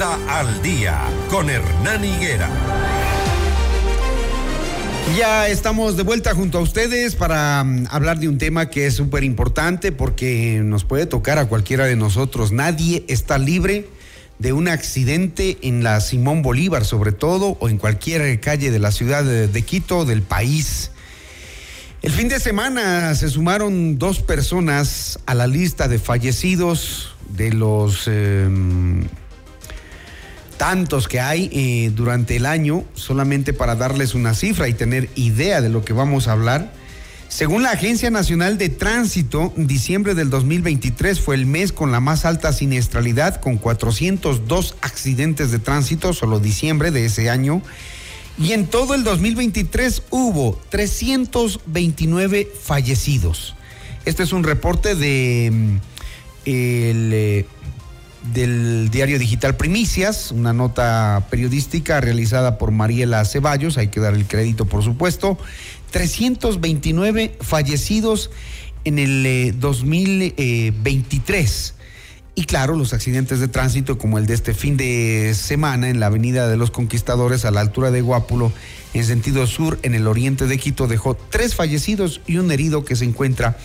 Al día con Hernán Higuera. Ya estamos de vuelta junto a ustedes para mm, hablar de un tema que es súper importante porque nos puede tocar a cualquiera de nosotros. Nadie está libre de un accidente en la Simón Bolívar, sobre todo, o en cualquier calle de la ciudad de, Quito, del país. El fin de semana se sumaron dos personas a la lista de fallecidos de los eh, tantos que hay eh, durante el año, solamente para darles una cifra y tener idea de lo que vamos a hablar. Según la Agencia Nacional de Tránsito, diciembre del 2023 fue el mes con la más alta siniestralidad, con 402 accidentes de tránsito, solo diciembre de ese año. Y en todo el 2023 hubo 329 fallecidos. Este es un reporte de mm, el, eh, del diario digital Primicias, una nota periodística realizada por Mariela Ceballos, hay que dar el crédito por supuesto. 329 fallecidos en el eh, 2023. Y claro, los accidentes de tránsito como el de este fin de semana en la Avenida de los Conquistadores a la altura de Guápulo, en sentido sur, en el oriente de Quito, dejó tres fallecidos y un herido que se encuentra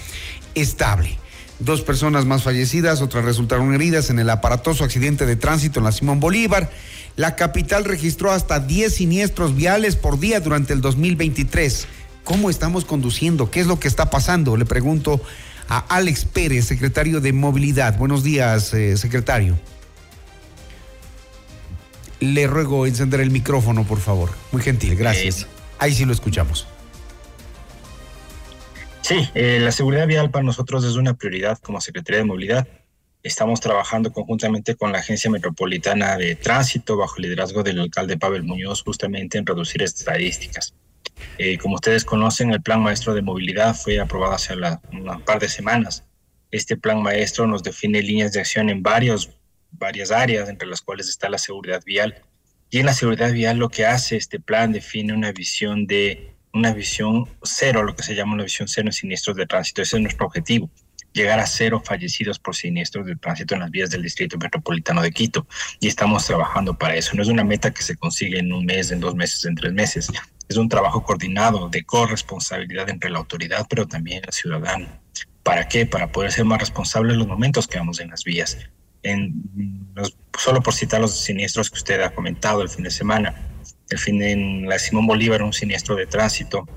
estable. Dos personas más fallecidas, otras resultaron heridas en el aparatoso accidente de tránsito en la Simón Bolívar. La capital registró hasta 10 siniestros viales por día durante el 2023. ¿Cómo estamos conduciendo? ¿Qué es lo que está pasando? Le pregunto a Alex Pérez, secretario de Movilidad. Buenos días, eh, secretario. Le ruego encender el micrófono, por favor. Muy gentil, gracias. Ahí sí lo escuchamos. Sí, eh, la seguridad vial para nosotros es una prioridad como Secretaría de Movilidad. Estamos trabajando conjuntamente con la Agencia Metropolitana de Tránsito bajo el liderazgo del alcalde Pavel Muñoz justamente en reducir estadísticas. Eh, como ustedes conocen, el Plan Maestro de Movilidad fue aprobado hace la, un par de semanas. Este Plan Maestro nos define líneas de acción en varios, varias áreas, entre las cuales está la seguridad vial. Y en la seguridad vial lo que hace este plan define una visión de una visión cero, lo que se llama una visión cero en siniestros de tránsito. Ese es nuestro objetivo, llegar a cero fallecidos por siniestros de tránsito en las vías del Distrito Metropolitano de Quito. Y estamos trabajando para eso. No es una meta que se consigue en un mes, en dos meses, en tres meses. Es un trabajo coordinado de corresponsabilidad entre la autoridad, pero también el ciudadano. ¿Para qué? Para poder ser más responsables en los momentos que vamos en las vías. En, solo por citar los siniestros que usted ha comentado el fin de semana, el fin en la Simón Bolívar, un siniestro de tránsito,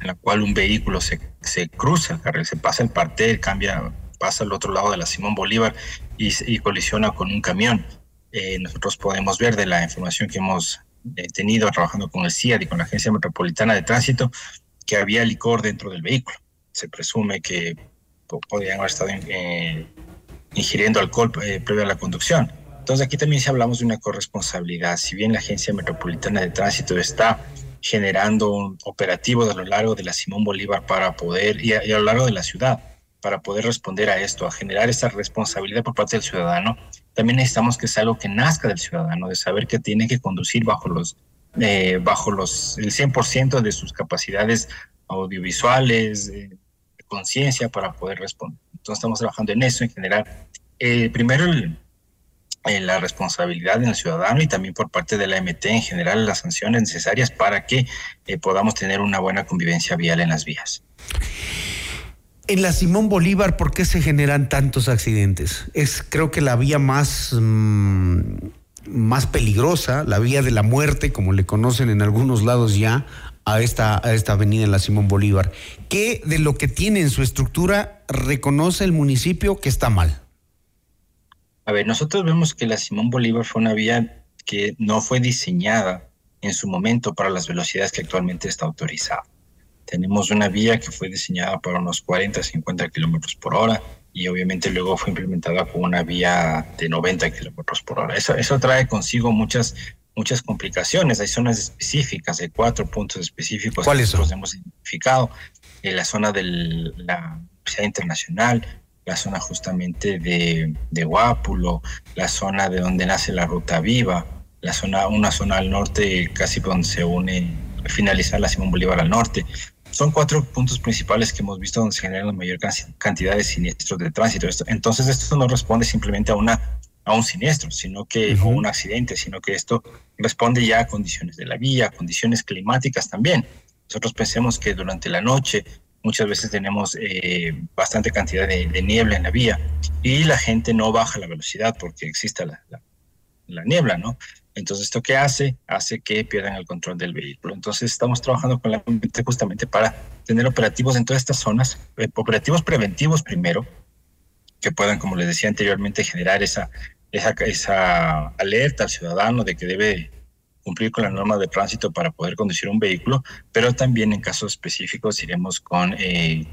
en la cual un vehículo se, se cruza, se pasa el parter, cambia, pasa al otro lado de la Simón Bolívar y, colisiona con un camión. Eh, nosotros podemos ver de la información que hemos eh, tenido trabajando con el CIAD y con la Agencia Metropolitana de Tránsito que había licor dentro del vehículo. Se presume que podrían haber estado eh, ingiriendo alcohol previo a la conducción. Entonces aquí también si hablamos de una corresponsabilidad. Si bien la Agencia Metropolitana de Tránsito está generando operativos a lo largo de la Simón Bolívar para poder, y a, y a, lo largo de la ciudad, para poder responder a esto, a generar esa responsabilidad por parte del ciudadano, también necesitamos que sea algo que nazca del ciudadano, de saber que tiene que conducir bajo los, eh, bajo los, el 100% de sus capacidades audiovisuales, de conciencia para poder responder. Entonces estamos trabajando en eso, en general. Eh, primero, el, la responsabilidad en el ciudadano y también por parte de la MT en general las sanciones necesarias para que eh, podamos tener una buena convivencia vial en las vías. En la Simón Bolívar, ¿por qué se generan tantos accidentes? Es creo que la vía más, mmm, más peligrosa, la vía de la muerte, como le conocen en algunos lados ya, a esta, a esta avenida en la Simón Bolívar. ¿Qué de lo que tiene en su estructura reconoce el municipio que está mal? A ver, nosotros vemos que la Simón Bolívar fue una vía que no fue diseñada en su momento para las velocidades que actualmente está autorizada. Tenemos una vía que fue diseñada para unos 40, 50 kilómetros por hora y obviamente luego fue implementada con una vía de 90 kilómetros por hora. Eso, eso trae consigo muchas, muchas complicaciones. Hay zonas específicas, hay cuatro puntos específicos ¿Cuáles que nosotros hemos identificado. En la zona de la Universidad Internacional, la zona justamente de, de Guápulo, la zona de donde nace la Ruta Viva, la zona, una zona al norte casi donde se une, finalizar la Simón Bolívar al norte. Son cuatro puntos principales que hemos visto donde se generan la mayor cantidad de siniestros de tránsito. Entonces, esto no responde simplemente a una a un siniestro, sino que, o un accidente, sino que esto responde ya a condiciones de la vía, condiciones climáticas también. Nosotros pensemos que durante la noche muchas veces tenemos eh, bastante cantidad de, niebla en la vía y la gente no baja la velocidad porque existe la, la, niebla, ¿no? Entonces, ¿esto qué hace? Hace que pierdan el control del vehículo. Entonces, estamos trabajando con la gente justamente para tener operativos en todas estas zonas, eh, operativos preventivos primero, que puedan, como les decía anteriormente, generar esa esa, esa alerta al ciudadano de que debe cumplir con la norma de tránsito para poder conducir un vehículo, pero también en casos específicos iremos con eh,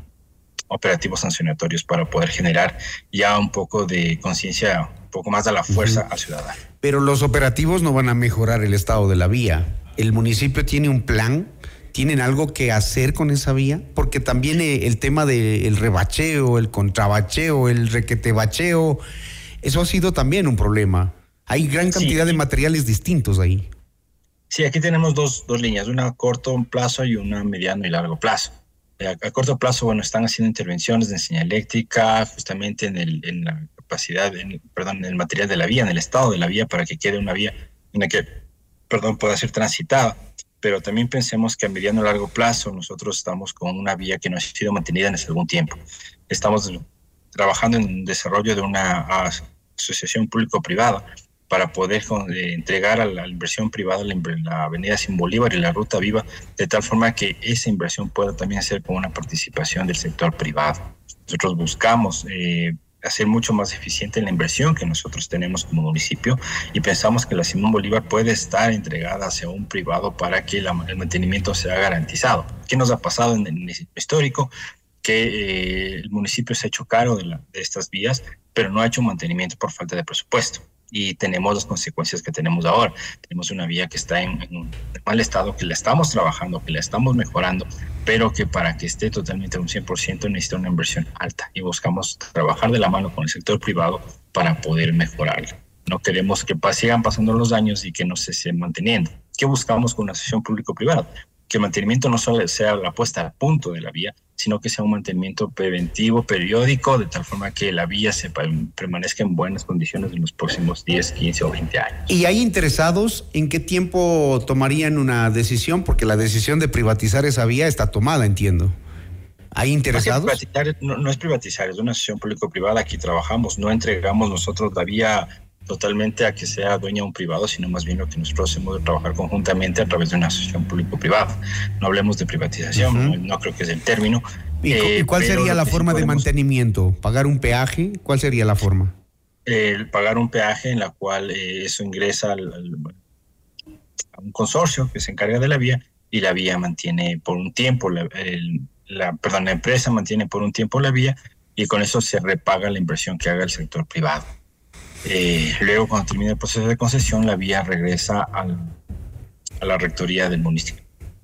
operativos sancionatorios para poder generar ya un poco de conciencia, un poco más de la fuerza al ciudadano. Pero los operativos no van a mejorar el estado de la vía. ¿El municipio tiene un plan? ¿Tienen algo que hacer con esa vía? Porque también eh, el tema del rebacheo, el contrabacheo, el requetebacheo, eso ha sido también un problema. Hay gran cantidad de materiales distintos ahí. Sí, aquí tenemos dos, dos líneas, una a corto plazo y una a mediano y largo plazo. Eh, a, corto plazo, bueno, están haciendo intervenciones de enseñanza eléctrica, justamente en, el, en la capacidad, en, perdón, en el material de la vía, en el estado de la vía, para que quede una vía en la que, perdón, pueda ser transitada. Pero también pensemos que a mediano y largo plazo nosotros estamos con una vía que no ha sido mantenida en algún tiempo. Estamos trabajando en el desarrollo de una asociación público-privada para poder eh, entregar a la inversión privada la, avenida Sin Bolívar y la ruta viva, de tal forma que esa inversión pueda también ser con una participación del sector privado. Nosotros buscamos eh, hacer mucho más eficiente la inversión que nosotros tenemos como municipio y pensamos que la Simón Bolívar puede estar entregada hacia un privado para que el mantenimiento sea garantizado. ¿Qué nos ha pasado en el histórico? que eh, el municipio se ha hecho cargo de, estas vías, pero no ha hecho mantenimiento por falta de presupuesto. Y tenemos las consecuencias que tenemos ahora. Tenemos una vía que está en, un mal estado, que la estamos trabajando, que la estamos mejorando, pero que para que esté totalmente un 100% necesita una inversión alta. Y buscamos trabajar de la mano con el sector privado para poder mejorarlo. No queremos que sigan pasando los años y que no se esté manteniendo. ¿Qué buscamos con una sesión público-privada? Que el mantenimiento no solo sea la puesta a punto de la vía, sino que sea un mantenimiento preventivo, periódico, de tal forma que la vía se permanezca en buenas condiciones en los próximos 10, 15 o 20 años. ¿Y hay interesados en qué tiempo tomarían una decisión? Porque la decisión de privatizar esa vía está tomada, entiendo. ¿Hay interesados? No, no es privatizar, es una sesión público-privada. Aquí trabajamos, no entregamos nosotros la vía totalmente a que sea dueña un privado, sino más bien lo que nosotros hacemos de trabajar conjuntamente a través de una asociación público-privada. No hablemos de privatización, no, creo que es el término. ¿Y, eh, cuál sería la forma de mantenimiento? ¿Pagar un peaje? ¿Cuál sería la forma? El pagar un peaje en la cual eh, eso ingresa al, a un consorcio que se encarga de la vía y la vía mantiene por un tiempo, la, la, perdón, la empresa mantiene por un tiempo la vía y con eso se repaga la inversión que haga el sector privado. Eh, luego, cuando termine el proceso de concesión, la vía regresa al, a la rectoría del municipio,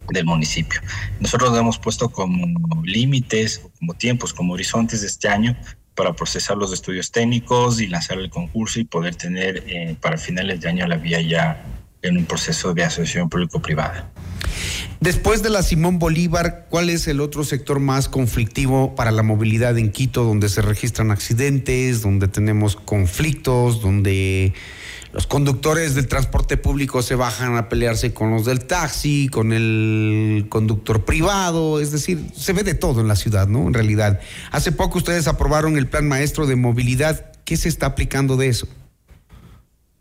del municipio. Nosotros hemos puesto como límites, como tiempos, como horizontes de este año para procesar los estudios técnicos y lanzar el concurso y poder tener eh, para finales de año la vía ya en un proceso de asociación público-privada. Después de la Simón Bolívar, ¿cuál es el otro sector más conflictivo para la movilidad en Quito, donde se registran accidentes, donde tenemos conflictos, donde los conductores del transporte público se bajan a pelearse con los del taxi, con el conductor privado, es decir, se ve de todo en la ciudad, ¿no? En realidad. Hace poco ustedes aprobaron el plan maestro de movilidad. ¿Qué se está aplicando de eso?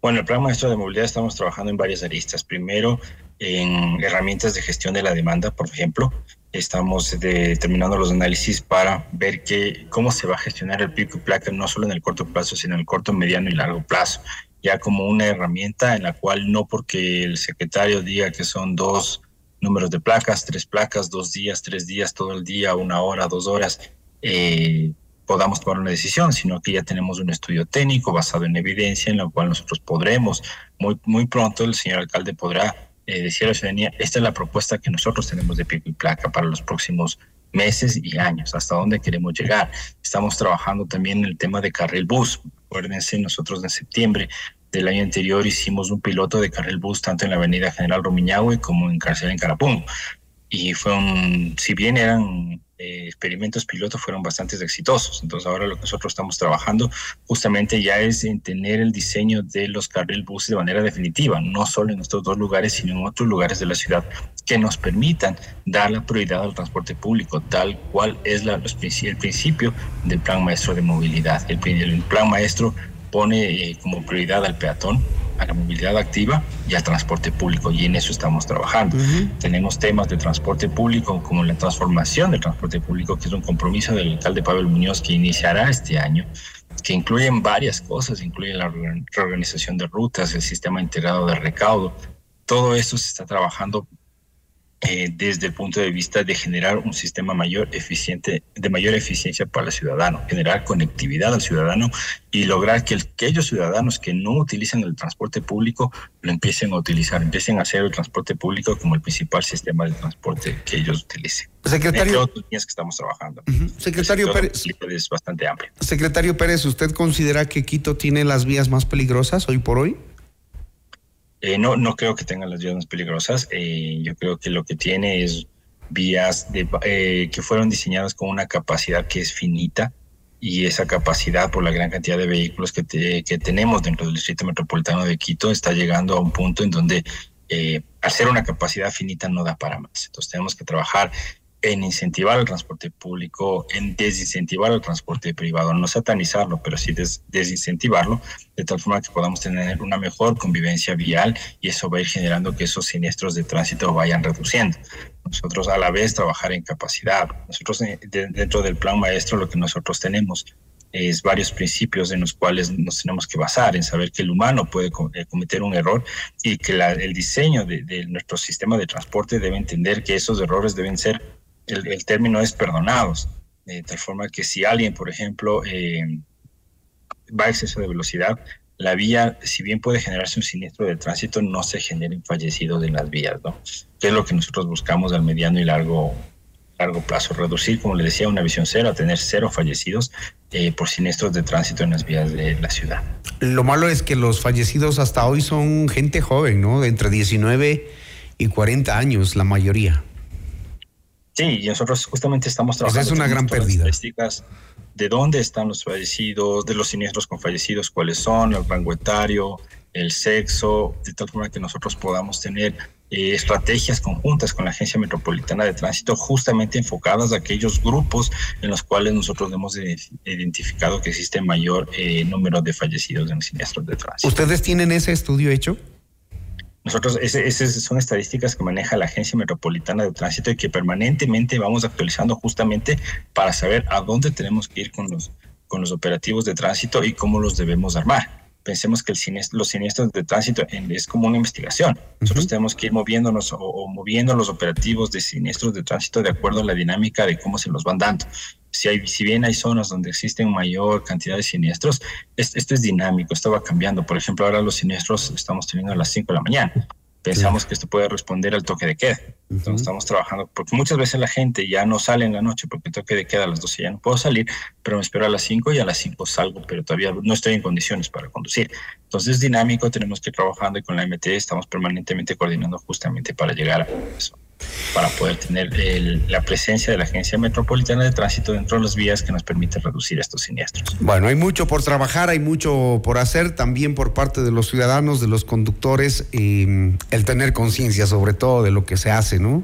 Bueno, el plan maestro de movilidad estamos trabajando en varias aristas. Primero, en herramientas de gestión de la demanda, por ejemplo. Estamos determinando los análisis para ver que, cómo se va a gestionar el pico y placa, no solo en el corto plazo, sino en el corto, mediano y largo plazo. Ya como una herramienta en la cual no porque el secretario diga que son dos números de placas, tres placas, dos días, tres días, todo el día, una hora, dos horas, eh, podamos tomar una decisión, sino que ya tenemos un estudio técnico basado en evidencia en la cual nosotros podremos, muy, muy pronto el señor alcalde podrá eh, decir a la ciudadanía, esta es la propuesta que nosotros tenemos de pico y placa para los próximos meses y años, hasta dónde queremos llegar. Estamos trabajando también en el tema de carril bus. Acuérdense, nosotros en septiembre del año anterior hicimos un piloto de carril bus tanto en la avenida General Romiñahue como en Cárcel en Carapún. Y fue un, si bien eran experimentos pilotos fueron bastante exitosos. Entonces ahora lo que nosotros estamos trabajando justamente ya es en tener el diseño de los carril buses de manera definitiva, no solo en estos dos lugares, sino en otros lugares de la ciudad que nos permitan dar la prioridad al transporte público, tal cual es la, el principio del plan maestro de movilidad. El, el plan maestro pone eh, como prioridad al peatón, a la movilidad activa y al transporte público y en eso estamos trabajando. Tenemos temas de transporte público como la transformación del transporte público, que es un compromiso del alcalde Pablo Muñoz que iniciará este año, que incluyen varias cosas, incluye la reorganización de rutas, el sistema integrado de recaudo. Todo esto se está trabajando eh, desde el punto de vista de generar un sistema mayor eficiente, de mayor eficiencia para el ciudadano, generar conectividad al ciudadano y lograr que aquellos ciudadanos que no utilizan el transporte público lo empiecen a utilizar, empiecen a hacer el transporte público como el principal sistema de transporte que ellos utilicen. Secretario, que estamos trabajando. Secretario Pérez, es bastante amplio. Secretario Pérez, ¿usted considera que Quito tiene las vías más peligrosas hoy por hoy? Eh, no, no creo que tengan las vías más peligrosas. Eh, yo creo que lo que tiene es vías eh, que fueron diseñadas con una capacidad que es finita y esa capacidad por la gran cantidad de vehículos que, que tenemos dentro del distrito metropolitano de Quito está llegando a un punto en donde al ser una capacidad finita no da para más. Entonces tenemos que trabajar en incentivar el transporte público, en desincentivar el transporte privado, no satanizarlo, pero sí desincentivarlo, de tal forma que podamos tener una mejor convivencia vial y eso va a ir generando que esos siniestros de tránsito vayan reduciendo. Nosotros a la vez trabajar en capacidad. Nosotros eh, dentro del plan maestro lo que nosotros tenemos es varios principios en los cuales nos tenemos que basar, en saber que el humano puede eh, cometer un error y que el diseño de, de nuestro sistema de transporte debe entender que esos errores deben ser el, término es perdonados, de tal forma que si alguien, por ejemplo, eh, va a exceso de velocidad, la vía, si bien puede generarse un siniestro de tránsito, no se generen fallecidos en las vías, ¿no? Que es lo que nosotros buscamos al mediano y largo, largo plazo, reducir, como le decía, una visión cero, a tener cero fallecidos eh, por siniestros de tránsito en las vías de la ciudad. Lo malo es que los fallecidos hasta hoy son gente joven, ¿no? Entre 19 y 40 años, la mayoría. Sí, y nosotros justamente estamos trabajando. Esa es una gran pérdida. De dónde están los fallecidos, de los siniestros con fallecidos, cuáles son, el rango etario, el sexo, de tal forma que nosotros podamos tener eh, estrategias conjuntas con la Agencia Metropolitana de Tránsito, justamente enfocadas a aquellos grupos en los cuales nosotros hemos identificado que existe mayor eh, número de fallecidos en siniestros de tránsito. ¿Ustedes tienen ese estudio hecho? Nosotros, esas son estadísticas que maneja la Agencia Metropolitana de Tránsito y que permanentemente vamos actualizando justamente para saber a dónde tenemos que ir con los, con los operativos de tránsito y cómo los debemos armar. Pensemos que el los siniestros de tránsito es como una investigación. Nosotros tenemos que ir moviéndonos o, moviendo los operativos de siniestros de tránsito de acuerdo a la dinámica de cómo se los van dando. Si, hay, si bien hay zonas donde existen mayor cantidad de siniestros, esto, es dinámico, esto va cambiando. Por ejemplo, ahora los siniestros estamos teniendo a las 5 de la mañana. Pensamos que esto puede responder al toque de queda. Entonces estamos trabajando, porque muchas veces la gente ya no sale en la noche porque el toque de queda a las 12 ya no puedo salir, pero me espero a las 5 y a las 5 salgo, pero todavía no estoy en condiciones para conducir. Entonces es dinámico, tenemos que ir trabajando y con la MT estamos permanentemente coordinando justamente para llegar a eso para poder tener la presencia de la Agencia Metropolitana de Tránsito dentro de las vías que nos permite reducir estos siniestros. Bueno, hay mucho por trabajar, hay mucho por hacer también por parte de los ciudadanos, de los conductores, y el tener conciencia sobre todo de lo que se hace, ¿no?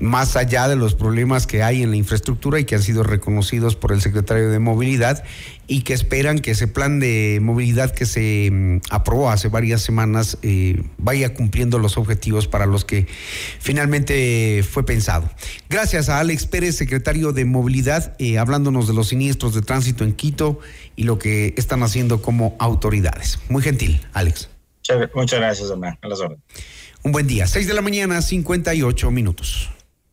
Más allá de los problemas que hay en la infraestructura y que han sido reconocidos por el secretario de Movilidad y que esperan que ese plan de movilidad que se mm, aprobó hace varias semanas eh, vaya cumpliendo los objetivos para los que finalmente fue pensado. Gracias a Alex Pérez, secretario de Movilidad, eh, hablándonos de los siniestros de tránsito en Quito y lo que están haciendo como autoridades. Muy gentil, Alex. Muchas gracias, Hernán. A las órdenes. Un buen día. Seis de la mañana, 58 minutos.